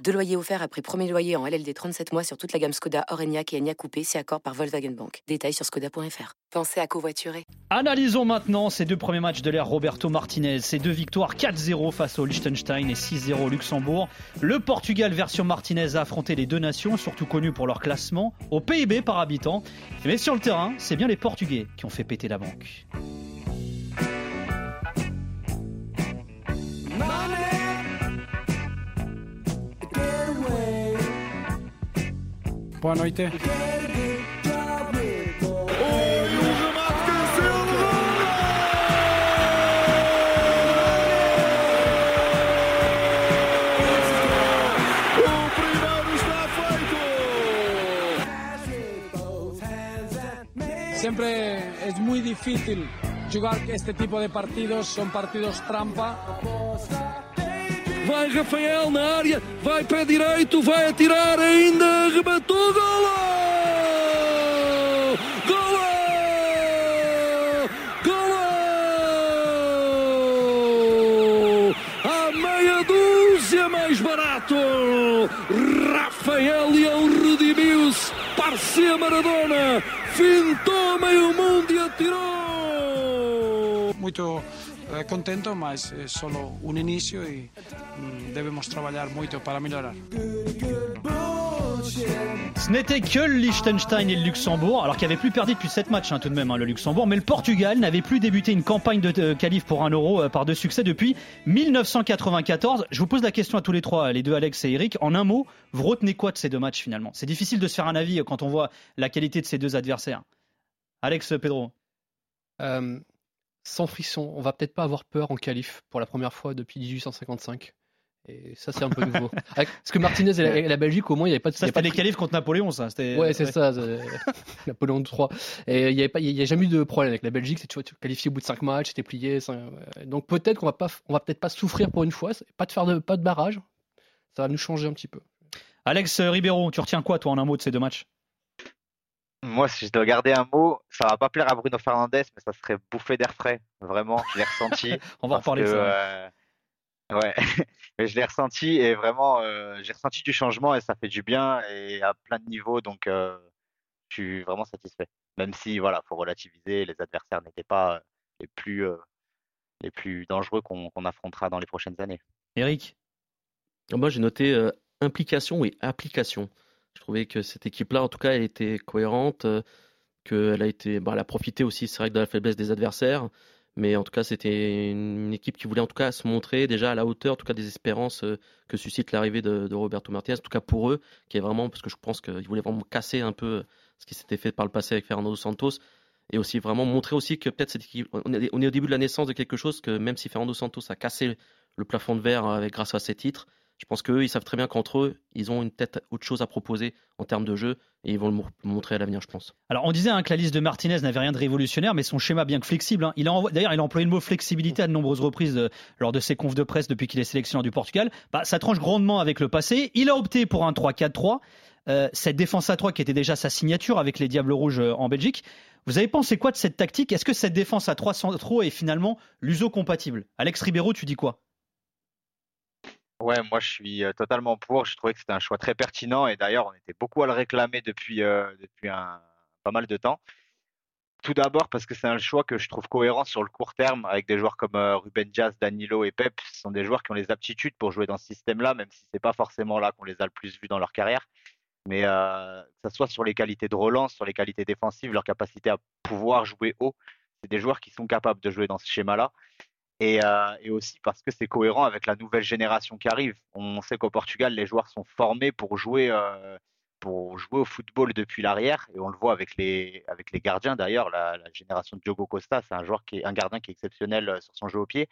Deux loyers offerts après premier loyer en LLD 37 mois sur toute la gamme Skoda, Orenia et Enya Coupé, c'est accord par Volkswagen Bank. Détails sur skoda.fr. Pensez à covoiturer. Analysons maintenant ces deux premiers matchs de l'ère Roberto Martinez. Ces deux victoires 4-0 face au Liechtenstein et 6-0 au Luxembourg. Le Portugal version Martinez a affronté les deux nations, surtout connues pour leur classement, au PIB par habitant. Mais sur le terrain, c'est bien les Portugais qui ont fait péter la banque. Boa noite. Siempre es muy difícil jugar este tipo de partidos, son partidos trampa. Vai Rafael na área, vai pé direito, vai atirar ainda, rematou, golo! Golo! Golo! À meia dúzia mais barato! Rafael Leão redimiu-se, parecia Maradona, fintou meio mundo e atirou! Muito eh, contento, mas é solo un inicio e mm, debemos trabalhar moito para melhorar. Ce n'était que le Liechtenstein et le Luxembourg, alors qu'il n'y avait plus perdu depuis 7 matchs hein, tout de même, hein, le Luxembourg, mais le Portugal n'avait plus débuté une campagne de euh, qualif pour un euro euh, par deux succès depuis 1994. Je vous pose la question à tous les trois, les deux Alex et Eric. En un mot, vous retenez quoi de ces deux matchs finalement? C'est difficile de se faire un avis euh, quand on voit la qualité de ces deux adversaires. Alex Pedro. Euh, sans frisson, on va peut-être pas avoir peur en qualif pour la première fois depuis 1855. Et ça, c'est un peu nouveau. Avec- Parce que Martinez et la, et la Belgique, au moins, il n'y avait pas de. Ça, pas c'était les qualifs contre Napoléon, ça. Ouais, c'est ça. c'est- Napoléon III. Et il n'y il y a jamais eu de problème avec la Belgique. C'est tu vois, tu qualifié au bout de 5 matchs, c'était plié. Donc peut-être qu'on va pas, on va peut-être pas souffrir pour une fois. Pas de faire de, pas de barrage. Ça va nous changer un petit peu. Alex Ribeiro, tu retiens quoi, toi, en un mot de ces deux matchs? Moi, si je dois garder un mot, ça va pas plaire à Bruno Fernandes, mais ça serait bouffé d'air frais. Vraiment, je l'ai ressenti. On va reparler de que, ça. euh, Ouais, mais je l'ai ressenti et vraiment, euh, j'ai ressenti du changement et ça fait du bien et à plein de niveaux, donc euh, je suis vraiment satisfait. Même si, voilà, faut relativiser, les adversaires n'étaient pas euh, les plus, euh, les plus dangereux qu'on affrontera dans les prochaines années. Eric Moi, j'ai noté implication et application. Je trouvais que cette équipe-là, en tout cas, elle était cohérente, qu'elle a été, bah, elle a profité aussi, c'est vrai, de la faiblesse des adversaires, mais en tout cas, c'était une, équipe qui voulait en tout cas se montrer déjà à la hauteur, en tout cas, des espérances euh, que suscite l'arrivée de, Roberto Martinez, en tout cas pour eux, qui est vraiment, parce que je pense qu'ils voulaient vraiment casser un peu ce qui s'était fait par le passé avec Fernando Santos, et aussi vraiment montrer aussi que peut-être cette équipe, on est, on est au début de la naissance de quelque chose que même si Fernando Santos a cassé le plafond de verre avec grâce à ses titres, je pense qu'eux, ils savent très bien qu'entre eux, ils ont une tête autre chose à proposer en termes de jeu et ils vont le mo- montrer à l'avenir, je pense. Alors, on disait hein, que la liste de Martinez n'avait rien de révolutionnaire, mais son schéma, bien que flexible, hein, d'ailleurs, il a employé le mot flexibilité à de nombreuses reprises euh, lors de ses confs de presse depuis qu'il est sélectionneur du Portugal. Bah, ça tranche grandement avec le passé. Il a opté pour un 3-4-3. Euh, cette défense à 3 qui était déjà sa signature avec les Diables Rouges euh, en Belgique. Vous avez pensé quoi de cette tactique? Est-ce que cette défense à 3 centraux est finalement l'uso compatible? Alex Ribeiro, tu dis quoi? Ouais, moi je suis euh, totalement pour. J'ai trouvé que c'était un choix très pertinent et d'ailleurs on était beaucoup à le réclamer depuis, euh, depuis un, pas mal de temps. Tout d'abord parce que c'est un choix que je trouve cohérent sur le court terme avec des joueurs comme euh, Ruben Dias, Danilo et Pep. Ce sont des joueurs qui ont les aptitudes pour jouer dans ce système-là, même si c'est pas forcément là qu'on les a le plus vus dans leur carrière. Mais euh, que ce soit sur les qualités de relance, sur les qualités défensives, leur capacité à pouvoir jouer haut, c'est des joueurs qui sont capables de jouer dans ce schéma-là. Et, euh, et aussi parce que c'est cohérent avec la nouvelle génération qui arrive. On sait qu'au Portugal, les joueurs sont formés pour jouer, euh, pour jouer au football depuis l'arrière, et on le voit avec les, avec les gardiens d'ailleurs. La, génération de Diogo Costa, c'est un un gardien qui est exceptionnel euh, sur son jeu au pied.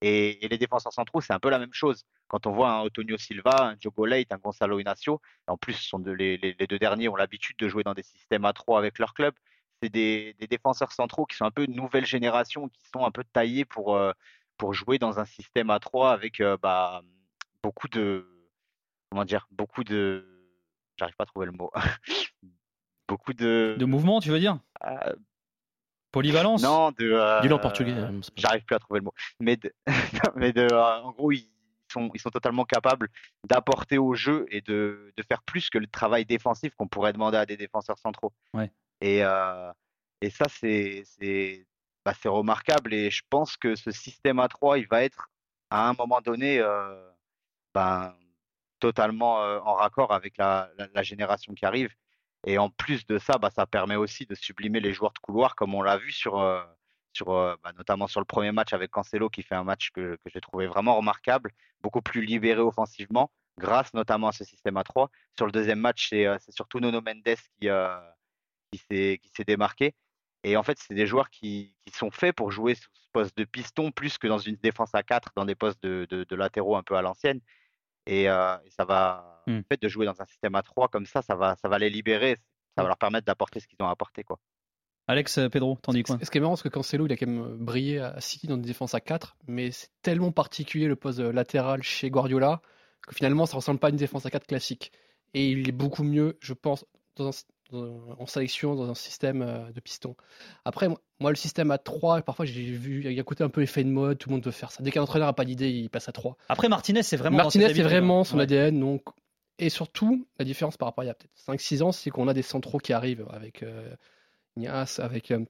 Et, les défenseurs centraux, c'est un peu la même chose. Quand on voit un Antonio Silva, un Diogo Leite, un Gonzalo Inacio, en plus, les deux derniers ont l'habitude de jouer dans des systèmes à trois avec leur club. C'est des, des défenseurs centraux qui sont un peu de nouvelle génération, qui sont un peu taillés pour, euh, pour jouer dans un système à 3 avec euh, bah, beaucoup de. Comment dire Beaucoup de. J'arrive pas à trouver le mot. beaucoup de. De mouvement, tu veux dire? Euh, Polyvalence? non, de. Dis-le en portugais. J'arrive plus à trouver le mot. Mais, de, mais de, en gros, ils sont, ils sont totalement capables d'apporter au jeu et de, de faire plus que le travail défensif qu'on pourrait demander à des défenseurs centraux. Ouais. Et, euh, et ça, bah, c'est remarquable. Et je pense que ce système à 3, il va être à un moment donné euh, ben, totalement euh, en raccord avec la, la, génération qui arrive. Et en plus de ça, bah, ça permet aussi de sublimer les joueurs de couloir, comme on l'a vu sur, euh, sur, euh, bah, notamment sur le premier match avec Cancelo, qui fait un match que, que j'ai trouvé vraiment remarquable, beaucoup plus libéré offensivement, grâce notamment à ce système à 3. Sur le deuxième match, c'est surtout Nono Mendes qui, qui s'est qui s'est démarqué. Et en fait, c'est des joueurs qui, qui sont faits pour jouer sous ce poste de piston plus que dans une défense à 4, dans des postes de, de, de latéraux un peu à l'ancienne. Et, euh, et ça va, Hmm. le fait de jouer dans un système à 3 comme ça, ça va, ça va les libérer, ça va leur permettre d'apporter ce qu'ils ont apporté. Quoi. Alex, euh, Pedro, t'en dis quoi? Ce qui est marrant, c'est que Cancelo, il a quand même brillé à City dans une défense à 4, mais c'est tellement particulier le poste latéral chez Guardiola que finalement, ça ressemble pas à une défense à 4 classique. Et il est beaucoup mieux, je pense, dans un- en sélection, dans un système euh, de piston. Après, moi- le système à 3, parfois j'ai vu, il y a un côté un peu effet de mode, tout le monde veut faire ça. Dès qu'un entraîneur n'a pas d'idée, il passe à 3. Après, Martinez, c'est vraiment. Martinez, c'est vraiment hein. son Ouais. ADN. Donc... Et surtout, la différence par rapport à il y a peut-être 5-6 ans, c'est qu'on a des centraux qui arrivent avec euh, Nias, avec euh,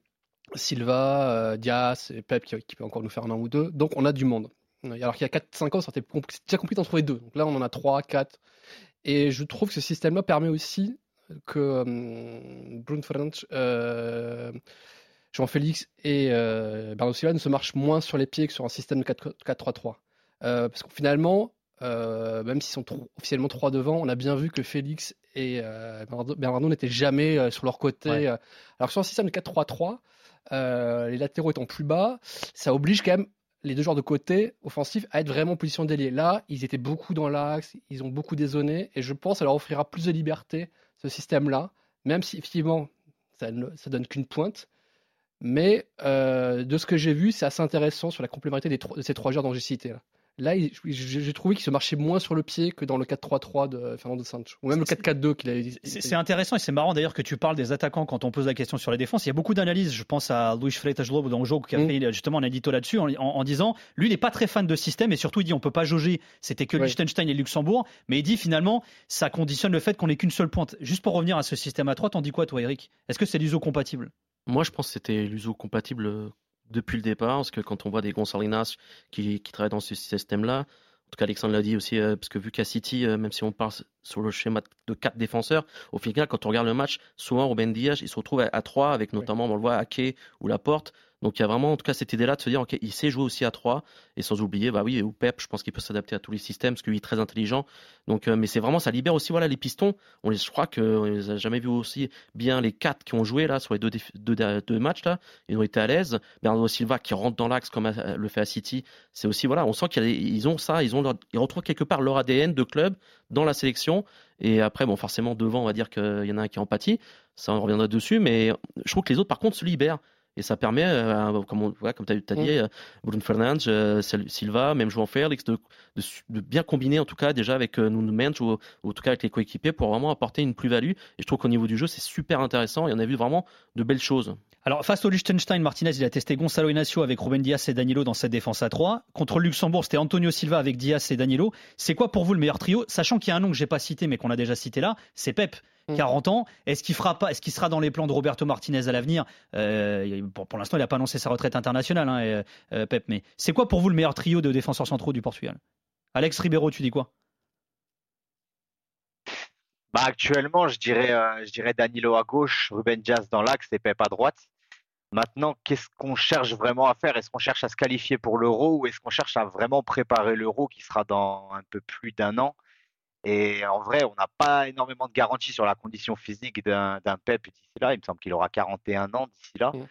Silva, euh, Diaz, et Pep qui, qui peut encore nous faire un an ou deux. Donc on a du monde. Alors qu'il y a 4-5 ans, c'était déjà compliqué d'en trouver deux. Donc là, on en a 3, 4. Et je trouve que ce système-là permet aussi que euh, Bruno Fernandes, euh, Jean-Félix et euh, Bernardo Silva ne se marchent moins sur les pieds que sur un système de 4 4-3-3. Euh, parce que finalement, euh, même s'ils sont officiellement trois devant, on a bien vu que Félix et euh, Bernardo, Bernardo n'étaient jamais sur leur côté. Ouais. Alors que sur un système de 4-3-3, euh, les latéraux étant plus bas, ça oblige quand même les deux joueurs de côté offensifs à être vraiment en position d'ailier. Là, ils étaient beaucoup dans l'axe, ils ont beaucoup dézonné, et je pense que ça leur offrira plus de liberté, ce système-là, même si effectivement, ça ne donne qu'une pointe. Mais euh, de ce que j'ai vu, c'est assez intéressant sur la complémentarité des de ces trois joueurs dont j'ai cité. Là, Là, j'ai trouvé qu'il se marchait moins sur le pied que dans le 4-3-3 de Fernando Santos, ou même le C'est- 4-4-2 qu'il a. C'est c'est intéressant et c'est marrant d'ailleurs que tu parles des attaquants quand on pose la question sur les défenses. Il y a beaucoup d'analyses. Je pense à Luis Freitas Lobo dans le jeu qui a Mm. fait justement un édito là-dessus en, en- en disant lui, il n'est pas très fan de système et surtout il dit on peut pas jauger. C'était que. Liechtenstein et Luxembourg, mais il dit finalement ça conditionne le fait qu'on n'ait qu'une seule pointe. Juste pour revenir à ce système à 3, t'en dis quoi toi, Eric? Est-ce que c'est l'uso compatible? Moi, je pense que c'était l'uso compatible euh, depuis le départ, parce que quand on voit des Gonçalinas qui, qui travaillent dans ce système-là, en tout cas Alexandre l'a dit aussi, euh, parce que vu qu'à City, euh, même si on part sur le schéma de quatre défenseurs, au final, quand on regarde le match, souvent Ruben Diaz, il se retrouve à, à 3 avec notamment, on le voit, Ake ou Laporte. Donc il y a vraiment en tout cas cette idée-là de se dire, ok, il sait jouer aussi à 3, et sans oublier, bah oui, ou Pep, je pense qu'il peut s'adapter à tous les systèmes, parce qu'il est très intelligent. Donc, euh, mais c'est vraiment, ça libère aussi voilà, les pistons. On les, je crois qu'on les a jamais vus aussi bien les quatre qui ont joué là sur les deux, matchs là. Ils ont été à l'aise. Bernardo Silva qui rentre dans l'axe comme à- le fait à City. C'est aussi voilà, on sent qu'ils ont ça, ils ont leur- ils retrouvent quelque part leur ADN de club dans la sélection. Et après, bon, forcément devant, on va dire qu'il y en a un qui empathie. Ça, on reviendra dessus. Mais je trouve que les autres, par contre, se libèrent. Et ça permet, euh, comme, on, comme tu as, dit, euh, Bruno Fernandes, euh, Sil- Silva, même João Félix, de, de, bien combiner en tout cas déjà avec euh, Nuno Mendes ou, ou en tout cas avec les coéquipiers pour vraiment apporter une plus-value. Et je trouve qu'au niveau du jeu, c'est super intéressant et on a vu vraiment de belles choses. Alors, face au Liechtenstein, Martinez, il a testé Gonzalo Inacio avec Ruben Diaz et Danilo dans cette défense à 3. Contre le Luxembourg, c'était Antonio Silva avec Diaz et Danilo. C'est quoi pour vous le meilleur trio? Sachant qu'il y a un nom que j'ai pas cité, mais qu'on a déjà cité là, c'est Pep. Mm. 40 ans, est-ce qu'il fera pas, est-ce qu'il sera dans les plans de Roberto Martinez à l'avenir? Euh, Pour, pour l'instant, il n'a pas annoncé sa retraite internationale, hein, euh, euh, Pep. Mais c'est quoi pour vous le meilleur trio de défenseurs centraux du Portugal? Alex Ribeiro, tu dis quoi? Bah, actuellement, je dirais, euh, je dirais Danilo à gauche, Ruben Diaz dans l'axe et Pep à droite. Maintenant, qu'est-ce qu'on cherche vraiment à faire? Est-ce qu'on cherche à se qualifier pour l'euro ou est-ce qu'on cherche à vraiment préparer l'euro qui sera dans un peu plus d'un an? Et en vrai, on n'a pas énormément de garanties sur la condition physique d'un Pep d'ici là. Il me semble qu'il aura 41 ans d'ici là. Mm.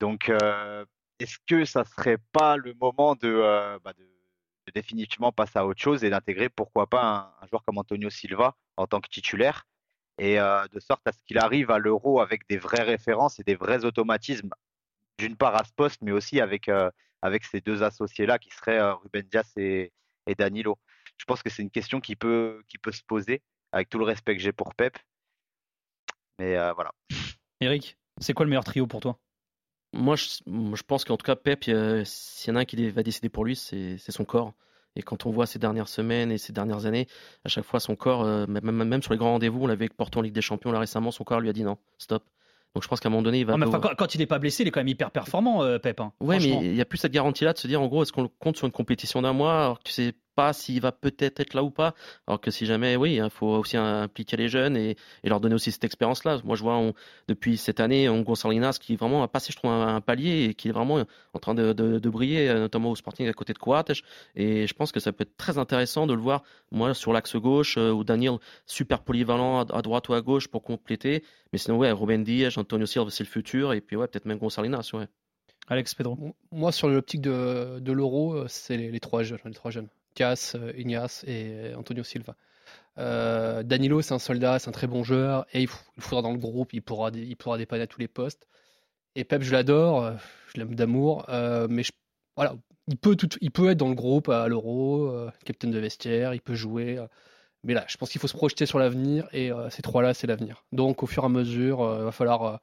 Donc, euh, est-ce que ça serait pas le moment de, euh, bah, de, de définitivement passer à autre chose et d'intégrer pourquoi pas un, un joueur comme Antonio Silva en tant que titulaire et de sorte à ce qu'il arrive à l'euro avec des vraies références et des vrais automatismes, d'une part à ce poste, mais aussi avec, avec ces deux associés-là qui seraient Ruben Dias et, et Danilo. Je pense que c'est une question qui peut, qui peut se poser, avec tout le respect que j'ai pour Pep. Mais voilà. Eric, c'est quoi le meilleur trio pour toi? Moi je, je, pense qu'en tout cas, Pep, s'il y en a un qui va décider pour lui, c'est son corps. Et quand on voit ces dernières semaines et ces dernières années, à chaque fois, son corps, euh, même, même, sur les grands rendez-vous, on l'avait avec Porto en Ligue des Champions là récemment, son corps lui a dit non, stop. Donc je pense qu'à un moment donné, il va. quand, il n'est pas blessé, il est quand même hyper performant, euh, Pep. Hein, oui, mais il n'y a plus cette garantie-là de se dire, en gros, est-ce qu'on compte sur une compétition d'un mois? Alors que tu sais pas s'il va peut-être être là ou pas. Alors que si jamais, oui, il hein, faut aussi impliquer les jeunes et, leur donner aussi cette expérience-là. Moi, je vois depuis cette année on Salinas qui vraiment a passé, je trouve, un, palier et qui est vraiment en train de, briller, notamment au Sporting à côté de Coates. Et je pense que ça peut être très intéressant de le voir, moi, sur l'axe gauche, euh, ou Daniel super polyvalent à, droite ou à gauche pour compléter. Mais sinon, ouais, Ruben Diaz, Antonio Silva, c'est le futur. Et puis, ouais, peut-être même Gonçalinas, ouais. Alex Pedro. Moi, sur l'optique de, de l'euro, euh, c'est les, trois jeunes, les trois jeunes. Cas, euh, Ignace et Antonio Silva. Euh, Danilo, c'est un soldat, c'est un très bon joueur, et il, faudra dans le groupe, il pourra, il dépanner à tous les postes. Et Pep, je l'adore, euh, je l'aime d'amour, mais voilà, il peut être dans le groupe à l'Euro, capitaine de vestiaire, il peut jouer. mais là, je pense qu'il faut se projeter sur l'avenir, et ces trois-là, c'est l'avenir. Donc, au fur et à mesure, il va falloir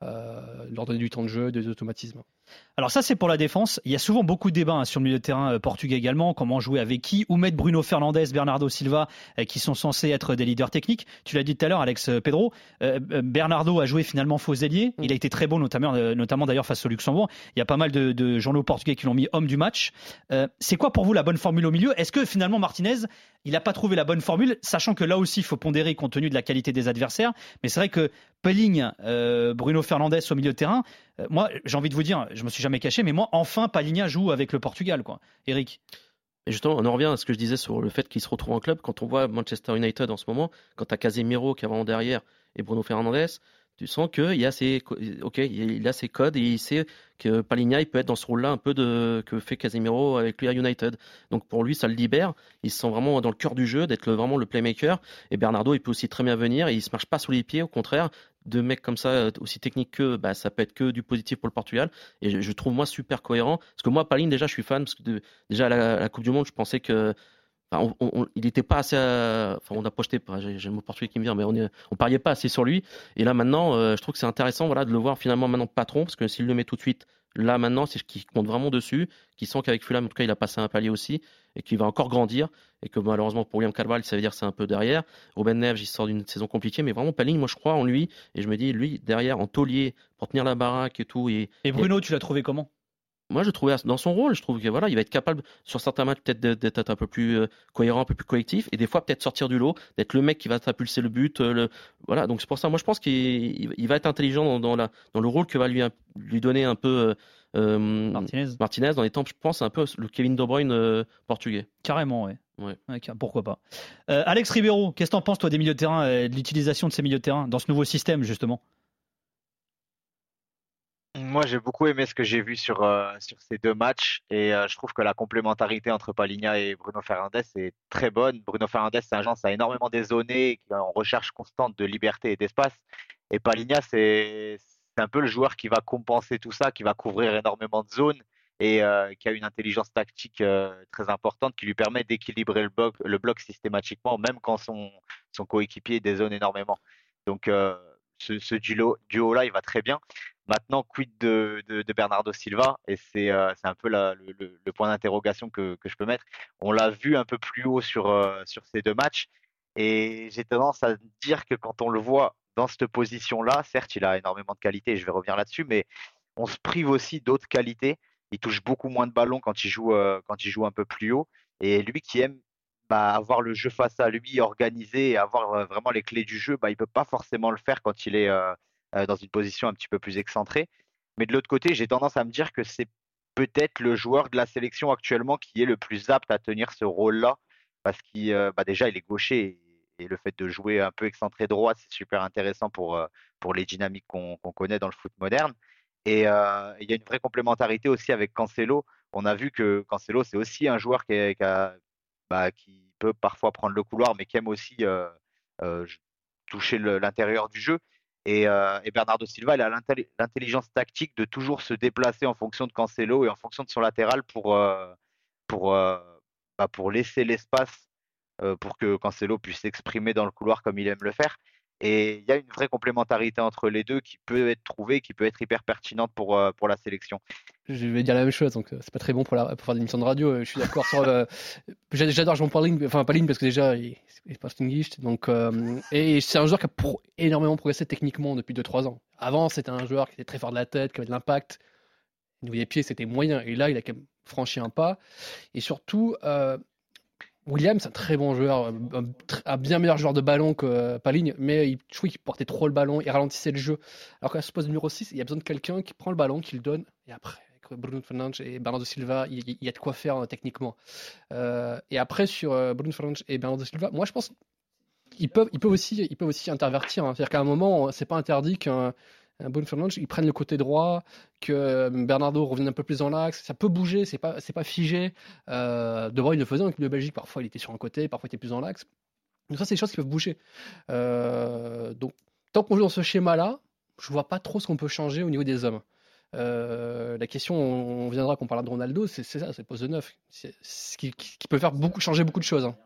leur donner du temps de jeu, des automatismes. Alors ça c'est pour la défense. Il y a souvent beaucoup de débats hein, sur le milieu de terrain euh, portugais également. Comment jouer avec qui Où mettre Bruno Fernandes, Bernardo Silva, euh, qui sont censés être des leaders techniques. Tu l'as dit tout à l'heure, Alex euh, Pedro. Bernardo a joué finalement faux ailier. Il a été très bon, notamment, notamment d'ailleurs face au Luxembourg. Il y a pas mal de, journaux portugais qui l'ont mis homme du match. c'est quoi pour vous la bonne formule au milieu? Est-ce que finalement Martinez, il n'a pas trouvé la bonne formule, sachant que là aussi il faut pondérer compte tenu de la qualité des adversaires? Mais c'est vrai que Pelling, Bruno Fernandes au milieu de terrain, moi j'ai envie de vous dire, je me suis jamais caché, mais moi, enfin, Palinha joue avec le Portugal, quoi. Eric et justement, on en revient à ce que je disais sur le fait qu'il se retrouve en club. Quand on voit Manchester United en ce moment, quand tu as Casemiro qui est vraiment derrière et Bruno Fernandes, tu sens qu'il a ses, ok, il a ses codes et il sait que Paligna il peut être dans ce rôle-là un peu de que fait Casemiro avec lui à United. Donc pour lui, ça le libère. Il se sent vraiment dans le cœur du jeu, d'être vraiment le playmaker. Et Bernardo, il peut aussi très bien venir et il se marche pas sous les pieds. Au contraire, de mecs comme ça euh, aussi techniques que bah, ça peut être que du positif pour le Portugal. Et je, trouve moi super cohérent parce que moi, Paline déjà, je suis fan parce que déjà à la Coupe du Monde, je pensais que il n'était pas assez. Enfin, on a projeté, j'ai le mot portugais qui me vient, mais on, ne on pariait pas assez sur lui. Et là maintenant, euh, je trouve que c'est intéressant, voilà, de le voir finalement maintenant patron, parce que s'il le met tout de suite, là maintenant, c'est ce qui compte vraiment dessus, qui sent qu'avec Fulham, en tout cas, il a passé un palier aussi, et qu'il va encore grandir, et que malheureusement pour William Carvalho, ça veut dire c'est un peu derrière. Ruben Neves, il sort d'une saison compliquée, mais vraiment Paling, moi je crois en lui, et je me dis, lui derrière en taulier pour tenir la baraque et tout. Et, et Bruno, tu l'as trouvé comment? Moi, je trouvais dans son rôle, je trouve que voilà, il va être capable sur certains matchs peut-être d'être un peu plus euh, cohérent, un peu plus collectif, et des fois peut-être sortir du lot, d'être le mec qui va propulser le but. Euh, le... Voilà, donc c'est pour ça. Moi, je pense qu'il va être intelligent dans, la, dans le rôle que va lui, lui donner un peu euh, Martinez. Martinez dans les temps. Je pense un peu le Kevin De Bruyne portugais. Carrément, ouais. ouais. pourquoi pas. Alex Ribeiro, qu'est-ce que t'en penses toi des milieux de terrain, de l'utilisation de ces milieux de terrain dans ce nouveau système justement? Moi, j'ai beaucoup aimé ce que j'ai vu sur, euh, sur ces deux matchs et euh, je trouve que la complémentarité entre Paligna et Bruno Fernandes est très bonne. Bruno Fernandes, c'est un genre qui a énormément dézonné, qui est en recherche constante de liberté et d'espace. Et Paligna, c'est un peu le joueur qui va compenser tout ça, qui va couvrir énormément de zones et euh, qui a une intelligence tactique très importante qui lui permet d'équilibrer le bloc, systématiquement, même quand son, son coéquipier dézone énormément. Donc, ce duo-là, il va très bien. Maintenant, quid de, Bernardo Silva? Et c'est euh, un peu le, point d'interrogation que, que, je peux mettre. On l'a vu un peu plus haut sur, euh, sur ces deux matchs. Et j'ai tendance à dire que quand on le voit dans cette position-là, certes, il a énormément de qualité, je vais revenir là-dessus, mais on se prive aussi d'autres qualités. Il touche beaucoup moins de ballons quand il joue, euh, quand il joue un peu plus haut. Et lui qui aime bah, avoir le jeu face à lui, organisé et avoir vraiment les clés du jeu, bah, il ne peut pas forcément le faire quand il est euh, dans une position un petit peu plus excentrée. Mais de l'autre côté, j'ai tendance à me dire que c'est peut-être le joueur de la sélection actuellement qui est le plus apte à tenir ce rôle-là, parce qu'il euh, bah déjà il est gaucher et, le fait de jouer un peu excentré droit, c'est super intéressant pour, euh, pour les dynamiques qu'on connaît dans le foot moderne. Et il y a une vraie complémentarité aussi avec Cancelo. On a vu que Cancelo, c'est aussi un joueur qui, bah, qui, peut parfois prendre le couloir, mais qui aime aussi toucher l'intérieur du jeu. Et, Bernardo Silva, il a l'intelligence tactique de toujours se déplacer en fonction de Cancelo et en fonction de son latéral pour, pour, bah, pour laisser l'espace pour que Cancelo puisse s'exprimer dans le couloir comme il aime le faire. Et il y a une vraie complémentarité entre les deux qui peut être trouvée, qui peut être hyper pertinente pour, euh, pour la sélection. Je vais dire la même chose, donc euh, c'est pas très bon pour, faire des émissions de radio. Euh, je suis d'accord sur. J'adore Jean Pauling, enfin pas Ligne parce que déjà il est pas distinguished. Donc, et c'est un joueur qui a énormément progressé techniquement depuis 2-3 ans. Avant, c'était un joueur qui était très fort de la tête, qui avait de l'impact. Les pieds, c'était moyen. Et là, il a quand même franchi un pas. Et surtout, William, c'est un très bon joueur, un, bien meilleur joueur de ballon que euh, Paligne, mais il, portait trop le ballon, il ralentissait le jeu. Alors qu'à ce poste numéro 6, il y a besoin de quelqu'un qui prend le ballon, qui le donne, et après, Bruno Fernandes et Bernardo Silva, il, y a de quoi faire euh, techniquement. Euh, et après, sur Bruno Fernandes et Bernardo Silva, moi je pense qu'ils peuvent, ils peuvent, aussi, ils peuvent aussi intervertir. Hein. C'est-à-dire qu'à un moment, c'est pas interdit qu'un Bruno Fernandes, ils prennent le côté droit, que euh, Bernardo revienne un peu plus dans l'axe. Ça peut bouger, c'est pas, c'est pas figé. Euh, de voir, il le faisait en équipe de Belgique. Parfois, il était sur un côté, parfois, il était plus dans l'axe. Donc, ça, c'est des choses qui peuvent bouger. Euh, donc, tant qu'on joue dans ce schéma-là, je vois pas trop ce qu'on peut changer au niveau des hommes. Euh, la question, on viendra qu'on parlera de Ronaldo, c'est, ça, c'est poste de neuf. Qui, qui, peut faire beaucoup, changer beaucoup de choses. Hein.